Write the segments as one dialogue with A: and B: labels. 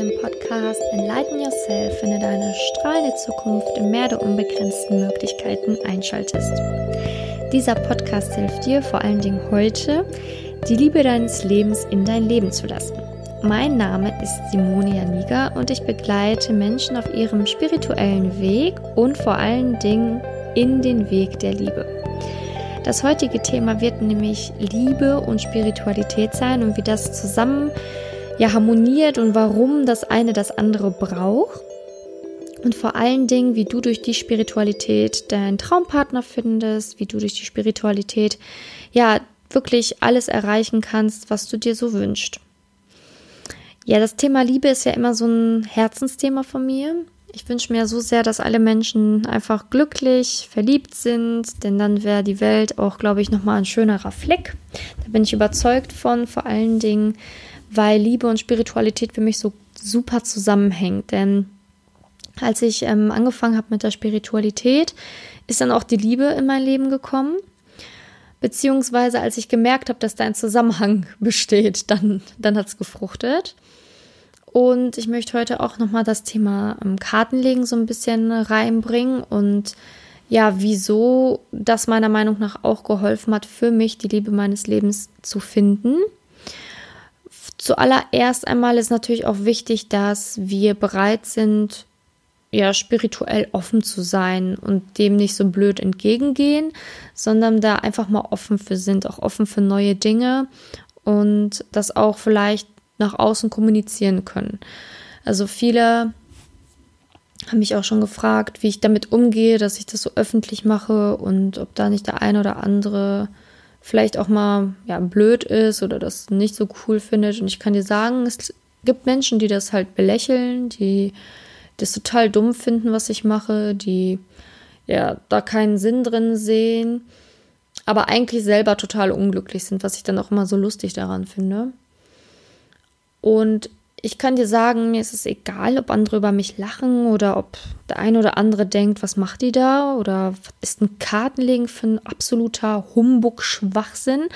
A: dem Podcast Enlighten Yourself, wenn du deine strahlende Zukunft im Meer der unbegrenzten Möglichkeiten einschaltest. Dieser Podcast hilft dir vor allen Dingen heute, die Liebe deines Lebens in dein Leben zu lassen. Mein Name ist Simone Janiga und ich begleite Menschen auf ihrem spirituellen Weg und vor allen Dingen in den Weg der Liebe. Das heutige Thema wird nämlich Liebe und Spiritualität sein und wie das zusammen ja harmoniert und warum das eine das andere braucht. Und vor allen Dingen, wie du durch die Spiritualität deinen Traumpartner findest, wie du durch die Spiritualität ja wirklich alles erreichen kannst, was du dir so wünschst. Ja, das Thema Liebe ist ja immer so ein Herzensthema von mir. Ich wünsche mir so sehr, dass alle Menschen einfach glücklich, verliebt sind, denn dann wäre die Welt auch, glaube ich, nochmal ein schönerer Fleck. Da bin ich überzeugt von, vor allen Dingen, weil Liebe und Spiritualität für mich so super zusammenhängt. Denn als ich ähm, angefangen habe mit der Spiritualität, ist dann auch die Liebe in mein Leben gekommen. Beziehungsweise als ich gemerkt habe, dass da ein Zusammenhang besteht, dann, dann hat es gefruchtet. Und ich möchte heute auch nochmal das Thema ähm, Kartenlegen so ein bisschen reinbringen und ja, wieso das meiner Meinung nach auch geholfen hat, für mich die Liebe meines Lebens zu finden. Zuallererst einmal ist natürlich auch wichtig, dass wir bereit sind, ja, spirituell offen zu sein und dem nicht so blöd entgegengehen, sondern da einfach mal offen für sind, auch offen für neue Dinge und das auch vielleicht nach außen kommunizieren können. Also viele haben mich auch schon gefragt, wie ich damit umgehe, dass ich das so öffentlich mache und ob da nicht der eine oder andere vielleicht auch mal ja, blöd ist oder das nicht so cool findet. Und ich kann dir sagen, es gibt Menschen, die das halt belächeln, die das total dumm finden, was ich mache, die ja da keinen Sinn drin sehen, aber eigentlich selber total unglücklich sind, was ich dann auch immer so lustig daran finde. Und ich kann dir sagen, mir ist es egal, ob andere über mich lachen oder ob der eine oder andere denkt, was macht die da? Oder ist ein Kartenlegen für ein absoluter Humbug-Schwachsinn?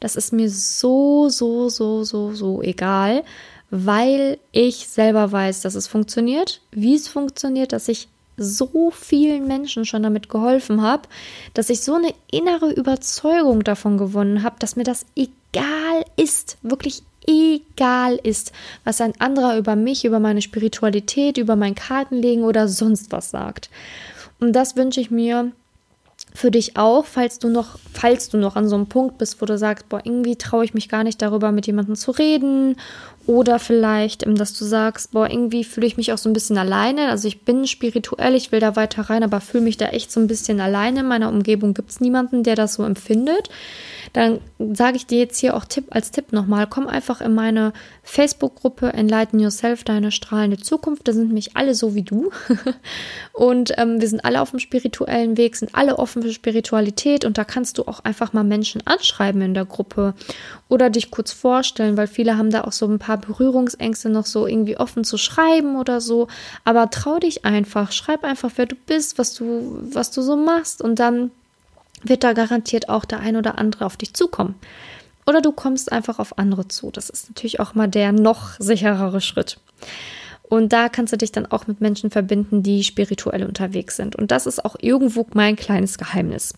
A: Das ist mir so, so, so, so, so egal, weil ich selber weiß, dass es funktioniert, wie es funktioniert, dass ich so vielen Menschen schon damit geholfen habe, dass ich so eine innere Überzeugung davon gewonnen habe, dass mir das egal ist, wirklich egal ist, was ein anderer über mich, über meine Spiritualität, über mein Kartenlegen oder sonst was sagt. Und das wünsche ich mir für dich auch, falls du noch, falls du noch an so einem Punkt bist, wo du sagst, boah, irgendwie traue ich mich gar nicht darüber, mit jemandem zu reden. Oder vielleicht, ähm, dass du sagst, boah, irgendwie fühle ich mich auch so ein bisschen alleine. Also ich bin spirituell, ich will da weiter rein, aber fühle mich da echt so ein bisschen alleine. In meiner Umgebung gibt es niemanden, der das so empfindet dann sage ich dir jetzt hier auch Tipp als Tipp nochmal, komm einfach in meine Facebook-Gruppe Enlighten Yourself, deine strahlende Zukunft. Da sind nämlich alle so wie du. und ähm, wir sind alle auf dem spirituellen Weg, sind alle offen für Spiritualität und da kannst du auch einfach mal Menschen anschreiben in der Gruppe oder dich kurz vorstellen, weil viele haben da auch so ein paar Berührungsängste noch so irgendwie offen zu schreiben oder so. Aber trau dich einfach, schreib einfach, wer du bist, was du, was du so machst und dann wird da garantiert auch der ein oder andere auf dich zukommen. Oder du kommst einfach auf andere zu. Das ist natürlich auch mal der noch sicherere Schritt. Und da kannst du dich dann auch mit Menschen verbinden, die spirituell unterwegs sind. Und das ist auch irgendwo mein kleines Geheimnis.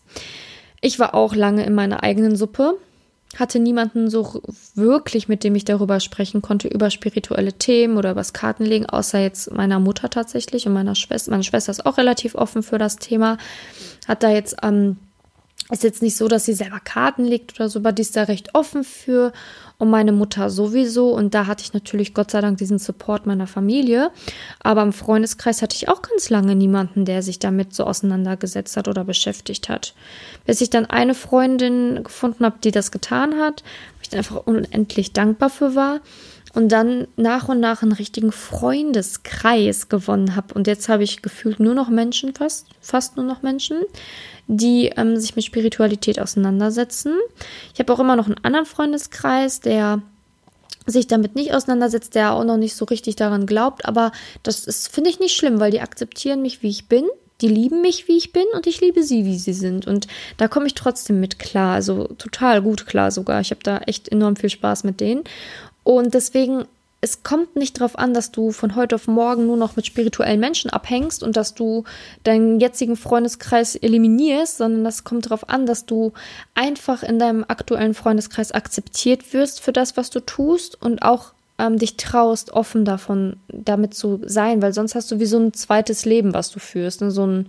A: Ich war auch lange in meiner eigenen Suppe, hatte niemanden so wirklich, mit dem ich darüber sprechen konnte, über spirituelle Themen oder über das Kartenlegen, außer jetzt meiner Mutter tatsächlich und meiner Schwester. Meine Schwester ist auch relativ offen für das Thema, hat da jetzt ähm, ist jetzt nicht so, dass sie selber Karten legt oder so, aber die ist da recht offen für. Und meine Mutter sowieso. Und da hatte ich natürlich Gott sei Dank diesen Support meiner Familie. Aber im Freundeskreis hatte ich auch ganz lange niemanden, der sich damit so auseinandergesetzt hat oder beschäftigt hat. Bis ich dann eine Freundin gefunden habe, die das getan hat, wo ich einfach unendlich dankbar für war und dann nach und nach einen richtigen Freundeskreis gewonnen habe. Und jetzt habe ich gefühlt nur noch Menschen, fast, fast nur noch Menschen, die ähm, sich mit Spiritualität auseinandersetzen. Ich habe auch immer noch einen anderen Freundeskreis, der sich damit nicht auseinandersetzt, der auch noch nicht so richtig daran glaubt. Aber das finde ich, nicht schlimm, weil die akzeptieren mich, wie ich bin. Die lieben mich, wie ich bin, und ich liebe sie, wie sie sind. Und da komme ich trotzdem mit klar. Also total gut klar sogar. Ich habe da echt enorm viel Spaß mit denen. Und deswegen es kommt nicht darauf an, dass du von heute auf morgen nur noch mit spirituellen Menschen abhängst und dass du deinen jetzigen Freundeskreis eliminierst, sondern das kommt darauf an, dass du einfach in deinem aktuellen Freundeskreis akzeptiert wirst für das, was du tust und auch ähm, dich traust, offen davon damit zu sein, weil sonst hast du wie so ein zweites Leben, was du führst, ne? so ein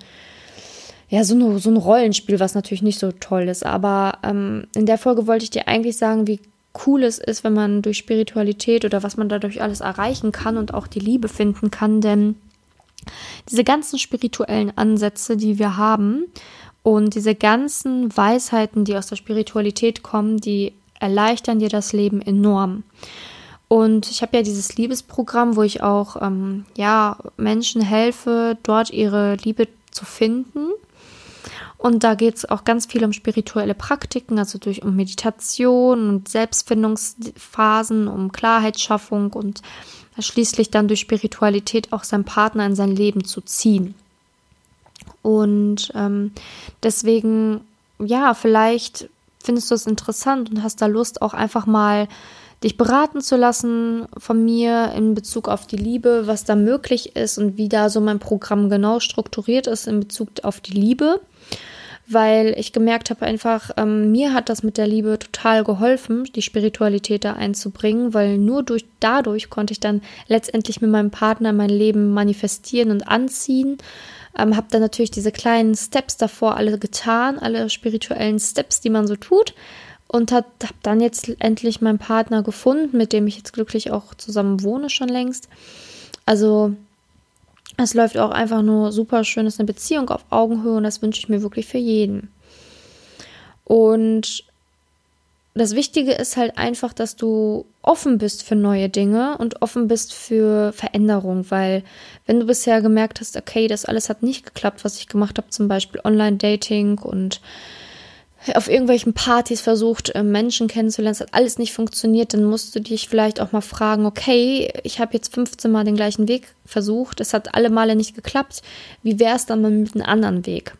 A: ja, so, eine, so ein Rollenspiel, was natürlich nicht so toll ist. Aber ähm, in der Folge wollte ich dir eigentlich sagen, wie cool es ist, wenn man durch Spiritualität oder was man dadurch alles erreichen kann und auch die Liebe finden kann. Denn diese ganzen spirituellen Ansätze, die wir haben und diese ganzen Weisheiten, die aus der Spiritualität kommen, die erleichtern dir das Leben enorm. Und ich habe ja dieses Liebesprogramm, wo ich auch ähm, ja, Menschen helfe, dort ihre Liebe zu finden und da geht es auch ganz viel um spirituelle Praktiken, also durch um Meditation und Selbstfindungsphasen, um Klarheitsschaffung und schließlich dann durch Spiritualität auch seinen Partner in sein Leben zu ziehen. Und ähm, deswegen, ja, vielleicht findest du es interessant und hast da Lust, auch einfach mal dich beraten zu lassen von mir in Bezug auf die Liebe, was da möglich ist und wie da so mein Programm genau strukturiert ist in Bezug auf die Liebe weil ich gemerkt habe einfach, ähm, mir hat das mit der Liebe total geholfen, die Spiritualität da einzubringen, weil nur durch dadurch konnte ich dann letztendlich mit meinem Partner mein Leben manifestieren und anziehen. Ähm, habe dann natürlich diese kleinen Steps davor alle getan, alle spirituellen Steps, die man so tut und habe dann jetzt endlich meinen Partner gefunden, mit dem ich jetzt glücklich auch zusammen wohne schon längst. Also es läuft auch einfach nur super schön. Es ist eine Beziehung auf Augenhöhe und das wünsche ich mir wirklich für jeden. Und das Wichtige ist halt einfach, dass du offen bist für neue Dinge und offen bist für Veränderung, weil wenn du bisher gemerkt hast, okay, das alles hat nicht geklappt, was ich gemacht habe, zum Beispiel Online-Dating und auf irgendwelchen Partys versucht, äh, Menschen kennenzulernen, es hat alles nicht funktioniert, dann musst du dich vielleicht auch mal fragen, okay, ich habe jetzt 15 Mal den gleichen Weg versucht, es hat alle Male nicht geklappt, wie wäre es dann mit einem anderen Weg?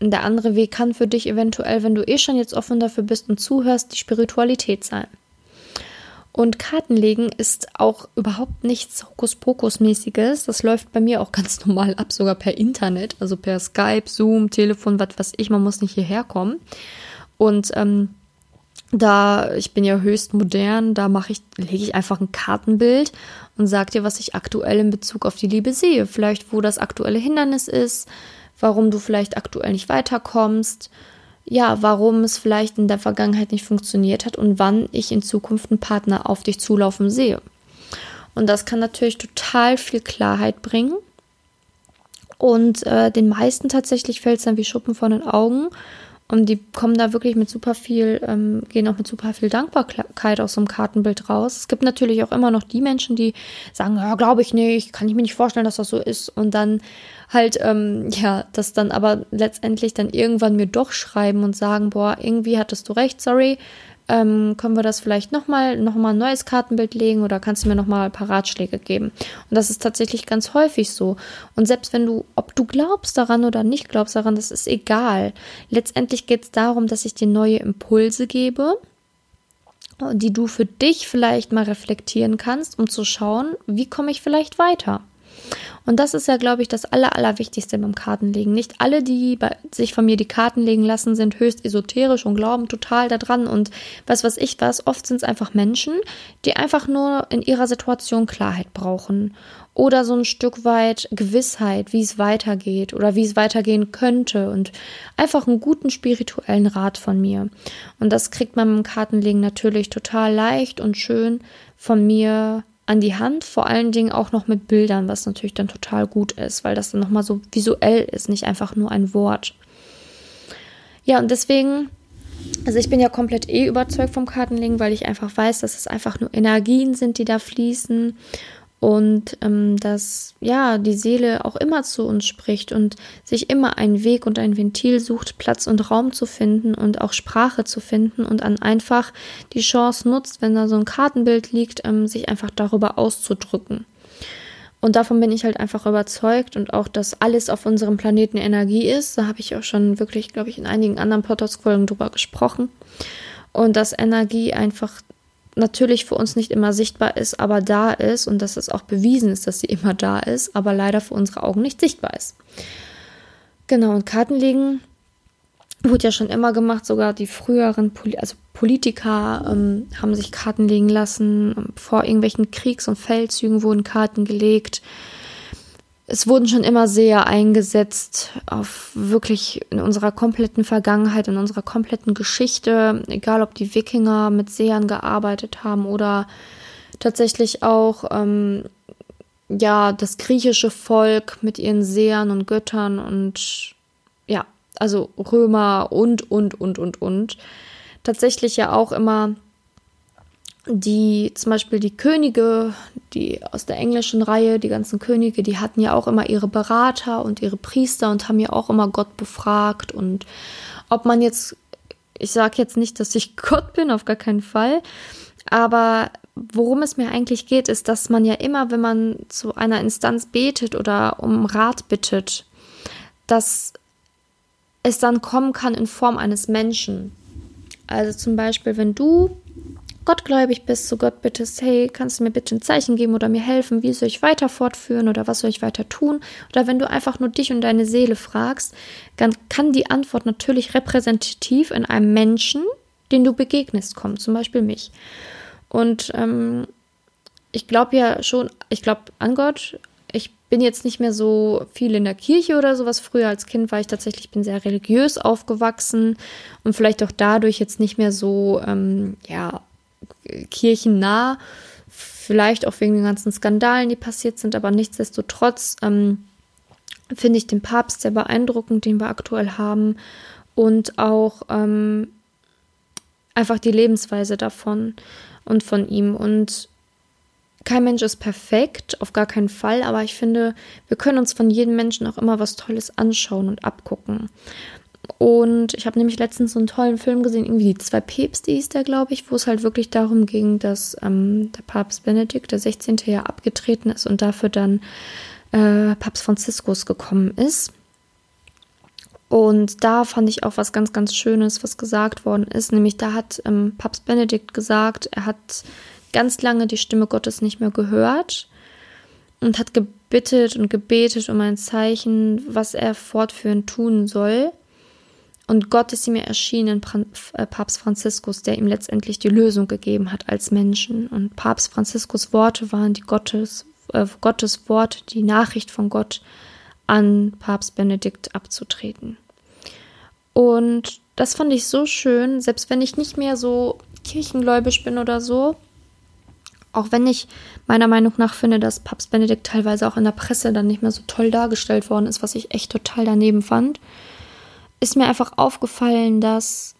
A: Der andere Weg kann für dich eventuell, wenn du eh schon jetzt offen dafür bist und zuhörst, die Spiritualität sein. Und Kartenlegen ist auch überhaupt nichts Hokuspokus-mäßiges. Das läuft bei mir auch ganz normal ab, sogar per Internet, also per Skype, Zoom, Telefon, was weiß ich. Man muss nicht hierher kommen. Und ähm, da, ich bin ja höchst modern, da mache ich, lege ich einfach ein Kartenbild und sage dir, was ich aktuell in Bezug auf die Liebe sehe. Vielleicht, wo das aktuelle Hindernis ist, warum du vielleicht aktuell nicht weiterkommst, ja, warum es vielleicht in der Vergangenheit nicht funktioniert hat und wann ich in Zukunft einen Partner auf dich zulaufen sehe. Und das kann natürlich total viel Klarheit bringen. Und äh, den meisten tatsächlich fällt es dann wie Schuppen von den Augen. Und die kommen da wirklich mit super viel, ähm, gehen auch mit super viel Dankbarkeit aus so einem Kartenbild raus. Es gibt natürlich auch immer noch die Menschen, die sagen, ja, glaube ich nicht, kann ich mir nicht vorstellen, dass das so ist. Und dann halt, ähm, ja, das dann aber letztendlich dann irgendwann mir doch schreiben und sagen, boah, irgendwie hattest du recht, sorry, ähm, können wir das vielleicht nochmal noch mal ein neues Kartenbild legen oder kannst du mir nochmal ein paar Ratschläge geben? Und das ist tatsächlich ganz häufig so. Und selbst wenn du, ob du glaubst daran oder nicht glaubst daran, das ist egal. Letztendlich geht es darum, dass ich dir neue Impulse gebe, die du für dich vielleicht mal reflektieren kannst, um zu schauen, wie komme ich vielleicht weiter. Und das ist ja, glaube ich, das Aller, Allerwichtigste beim Kartenlegen. Nicht alle, die bei, sich von mir die Karten legen lassen, sind höchst esoterisch und glauben total daran und was weiß ich was. Oft sind es einfach Menschen, die einfach nur in ihrer Situation Klarheit brauchen oder so ein Stück weit Gewissheit, wie es weitergeht oder wie es weitergehen könnte und einfach einen guten spirituellen Rat von mir. Und das kriegt man beim Kartenlegen natürlich total leicht und schön von mir an die Hand, vor allen Dingen auch noch mit Bildern, was natürlich dann total gut ist, weil das dann nochmal so visuell ist, nicht einfach nur ein Wort. Ja, und deswegen, also ich bin ja komplett eh überzeugt vom Kartenlegen, weil ich einfach weiß, dass es einfach nur Energien sind, die da fließen und ähm, dass ja die Seele auch immer zu uns spricht und sich immer einen Weg und ein Ventil sucht, Platz und Raum zu finden und auch Sprache zu finden und dann einfach die Chance nutzt, wenn da so ein Kartenbild liegt, ähm, sich einfach darüber auszudrücken. Und davon bin ich halt einfach überzeugt und auch, dass alles auf unserem Planeten Energie ist. Da habe ich auch schon wirklich, glaube ich, in einigen anderen Podcast-Folgen drüber gesprochen. Und dass Energie einfach natürlich für uns nicht immer sichtbar ist, aber da ist und dass es auch bewiesen ist, dass sie immer da ist, aber leider für unsere Augen nicht sichtbar ist. Genau, und Kartenlegen wurde ja schon immer gemacht, sogar die früheren Poli also Politiker ähm, haben sich Karten legen lassen, vor irgendwelchen Kriegs- und Feldzügen wurden Karten gelegt. Es wurden schon immer sehr eingesetzt auf wirklich in unserer kompletten Vergangenheit, in unserer kompletten Geschichte, egal ob die Wikinger mit Sehern gearbeitet haben oder tatsächlich auch ähm, ja das griechische Volk mit ihren Sehern und Göttern und ja also Römer und, und, und, und, und. Tatsächlich ja auch immer die, zum Beispiel die Könige, die aus der englischen Reihe, die ganzen Könige, die hatten ja auch immer ihre Berater und ihre Priester und haben ja auch immer Gott befragt. Und ob man jetzt, ich sage jetzt nicht, dass ich Gott bin, auf gar keinen Fall, aber worum es mir eigentlich geht, ist, dass man ja immer, wenn man zu einer Instanz betet oder um Rat bittet, dass es dann kommen kann in Form eines Menschen. Also zum Beispiel, wenn du gottgläubig bist, zu Gott bittest, hey, kannst du mir bitte ein Zeichen geben oder mir helfen, wie soll ich weiter fortführen oder was soll ich weiter tun? Oder wenn du einfach nur dich und deine Seele fragst, dann kann die Antwort natürlich repräsentativ in einem Menschen, den du begegnest, kommen, zum Beispiel mich. Und ähm, ich glaube ja schon, ich glaube an Gott, ich bin jetzt nicht mehr so viel in der Kirche oder sowas. Früher als Kind war ich tatsächlich, bin sehr religiös aufgewachsen und vielleicht auch dadurch jetzt nicht mehr so, ähm, ja, kirchennah. Vielleicht auch wegen den ganzen Skandalen, die passiert sind, aber nichtsdestotrotz ähm, finde ich den Papst sehr beeindruckend, den wir aktuell haben und auch ähm, einfach die Lebensweise davon und von ihm und kein Mensch ist perfekt, auf gar keinen Fall, aber ich finde, wir können uns von jedem Menschen auch immer was Tolles anschauen und abgucken. Und ich habe nämlich letztens so einen tollen Film gesehen, irgendwie die zwei Päpste hieß der, glaube ich, wo es halt wirklich darum ging, dass ähm, der Papst Benedikt, der 16. Jahr abgetreten ist und dafür dann äh, Papst Franziskus gekommen ist. Und da fand ich auch was ganz, ganz Schönes, was gesagt worden ist. Nämlich da hat ähm, Papst Benedikt gesagt, er hat ganz lange die Stimme Gottes nicht mehr gehört und hat gebittet und gebetet um ein Zeichen, was er fortführend tun soll. Und Gott ist ihm erschienen, äh, Papst Franziskus, der ihm letztendlich die Lösung gegeben hat als Menschen. Und Papst Franziskus Worte waren die Gottes, äh, Gottes Wort, die Nachricht von Gott an Papst Benedikt abzutreten. Und das fand ich so schön, selbst wenn ich nicht mehr so kirchengläubig bin oder so, auch wenn ich meiner Meinung nach finde, dass Papst Benedikt teilweise auch in der Presse dann nicht mehr so toll dargestellt worden ist, was ich echt total daneben fand, ist mir einfach aufgefallen, dass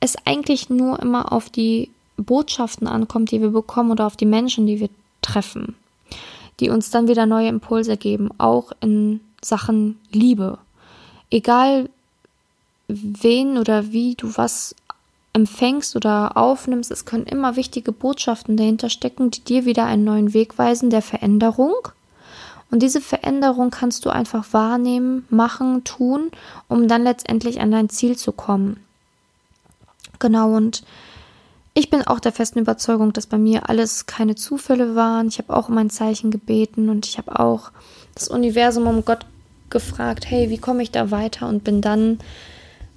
A: es eigentlich nur immer auf die Botschaften ankommt, die wir bekommen oder auf die Menschen, die wir treffen, die uns dann wieder neue Impulse geben, auch in Sachen Liebe. Egal wen oder wie du was empfängst oder aufnimmst, es können immer wichtige Botschaften dahinter stecken, die dir wieder einen neuen Weg weisen der Veränderung. Und diese Veränderung kannst du einfach wahrnehmen, machen, tun, um dann letztendlich an dein Ziel zu kommen. Genau, und ich bin auch der festen Überzeugung, dass bei mir alles keine Zufälle waren. Ich habe auch um ein Zeichen gebeten und ich habe auch das Universum um Gott gefragt, hey, wie komme ich da weiter? Und bin dann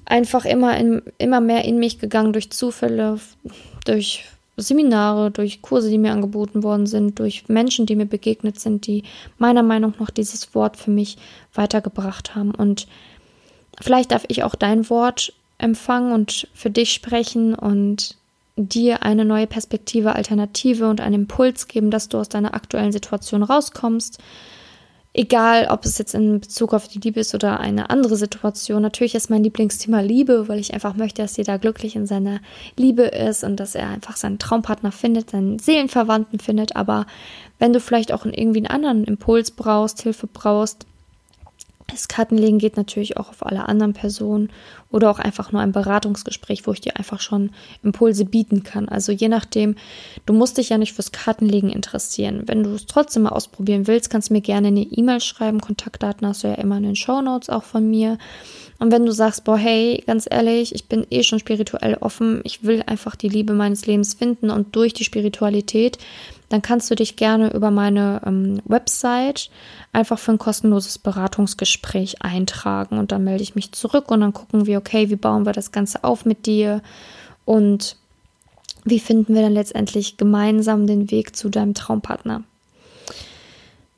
A: einfach immer, in, immer mehr in mich gegangen durch Zufälle, durch Seminare, durch Kurse, die mir angeboten worden sind, durch Menschen, die mir begegnet sind, die meiner Meinung nach dieses Wort für mich weitergebracht haben. Und vielleicht darf ich auch dein Wort empfangen und für dich sprechen und dir eine neue Perspektive, Alternative und einen Impuls geben, dass du aus deiner aktuellen Situation rauskommst, Egal, ob es jetzt in Bezug auf die Liebe ist oder eine andere Situation. Natürlich ist mein Lieblingsthema Liebe, weil ich einfach möchte, dass jeder glücklich in seiner Liebe ist und dass er einfach seinen Traumpartner findet, seinen Seelenverwandten findet. Aber wenn du vielleicht auch irgendwie einen anderen Impuls brauchst, Hilfe brauchst, das Kartenlegen geht natürlich auch auf alle anderen Personen oder auch einfach nur ein Beratungsgespräch, wo ich dir einfach schon Impulse bieten kann. Also je nachdem, du musst dich ja nicht fürs Kartenlegen interessieren. Wenn du es trotzdem mal ausprobieren willst, kannst du mir gerne eine E-Mail schreiben. Kontaktdaten hast du ja immer in den Show Notes auch von mir. Und wenn du sagst, boah, hey, ganz ehrlich, ich bin eh schon spirituell offen, ich will einfach die Liebe meines Lebens finden und durch die Spiritualität, dann kannst du dich gerne über meine ähm, Website einfach für ein kostenloses Beratungsgespräch eintragen und dann melde ich mich zurück und dann gucken wir, okay, wie bauen wir das Ganze auf mit dir und wie finden wir dann letztendlich gemeinsam den Weg zu deinem Traumpartner.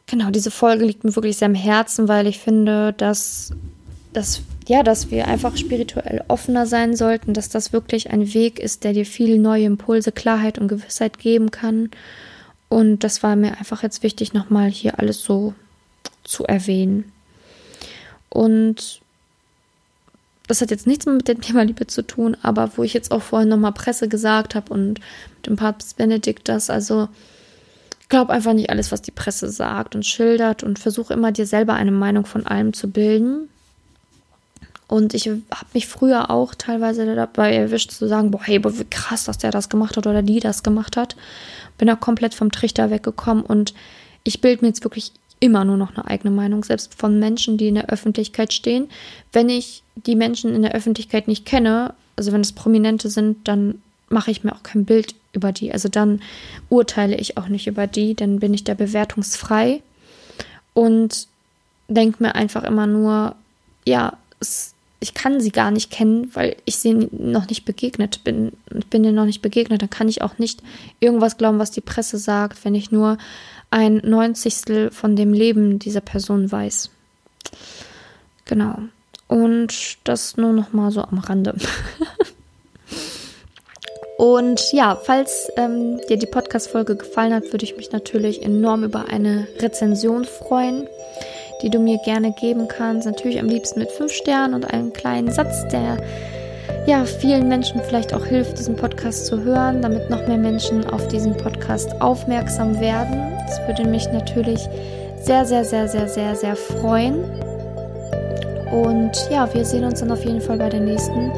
A: Genau, diese Folge liegt mir wirklich sehr am Herzen, weil ich finde, dass dass, ja, dass wir einfach spirituell offener sein sollten, dass das wirklich ein Weg ist, der dir viele neue Impulse, Klarheit und Gewissheit geben kann. Und das war mir einfach jetzt wichtig, nochmal hier alles so zu erwähnen. Und das hat jetzt nichts mit dem Thema Liebe zu tun, aber wo ich jetzt auch vorhin nochmal Presse gesagt habe und dem Papst Benedikt das, also glaub einfach nicht alles, was die Presse sagt und schildert und versuche immer dir selber eine Meinung von allem zu bilden. Und ich habe mich früher auch teilweise dabei erwischt zu sagen, boah, hey, boah, wie krass, dass der das gemacht hat oder die das gemacht hat. Bin da komplett vom Trichter weggekommen und ich bilde mir jetzt wirklich immer nur noch eine eigene Meinung, selbst von Menschen, die in der Öffentlichkeit stehen. Wenn ich die Menschen in der Öffentlichkeit nicht kenne, also wenn es Prominente sind, dann mache ich mir auch kein Bild über die. Also dann urteile ich auch nicht über die, dann bin ich da bewertungsfrei und denke mir einfach immer nur, ja, es ich kann sie gar nicht kennen, weil ich sie noch nicht begegnet bin. Ich bin ihr noch nicht begegnet. Dann kann ich auch nicht irgendwas glauben, was die Presse sagt, wenn ich nur ein Neunzigstel von dem Leben dieser Person weiß. Genau. Und das nur noch mal so am Rande. Und ja, falls ähm, dir die Podcast-Folge gefallen hat, würde ich mich natürlich enorm über eine Rezension freuen die du mir gerne geben kannst. Natürlich am liebsten mit fünf Sternen und einem kleinen Satz, der ja vielen Menschen vielleicht auch hilft, diesen Podcast zu hören, damit noch mehr Menschen auf diesen Podcast aufmerksam werden. Das würde mich natürlich sehr, sehr, sehr, sehr, sehr, sehr freuen. Und ja, wir sehen uns dann auf jeden Fall bei der nächsten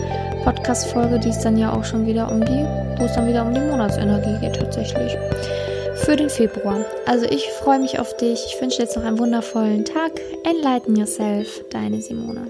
A: Podcast-Folge, die es dann ja auch schon wieder um die, wo es dann wieder um die Monatsenergie geht tatsächlich für den Februar. Also ich freue mich auf dich. Ich wünsche dir jetzt noch einen wundervollen Tag. Enlighten yourself, deine Simone.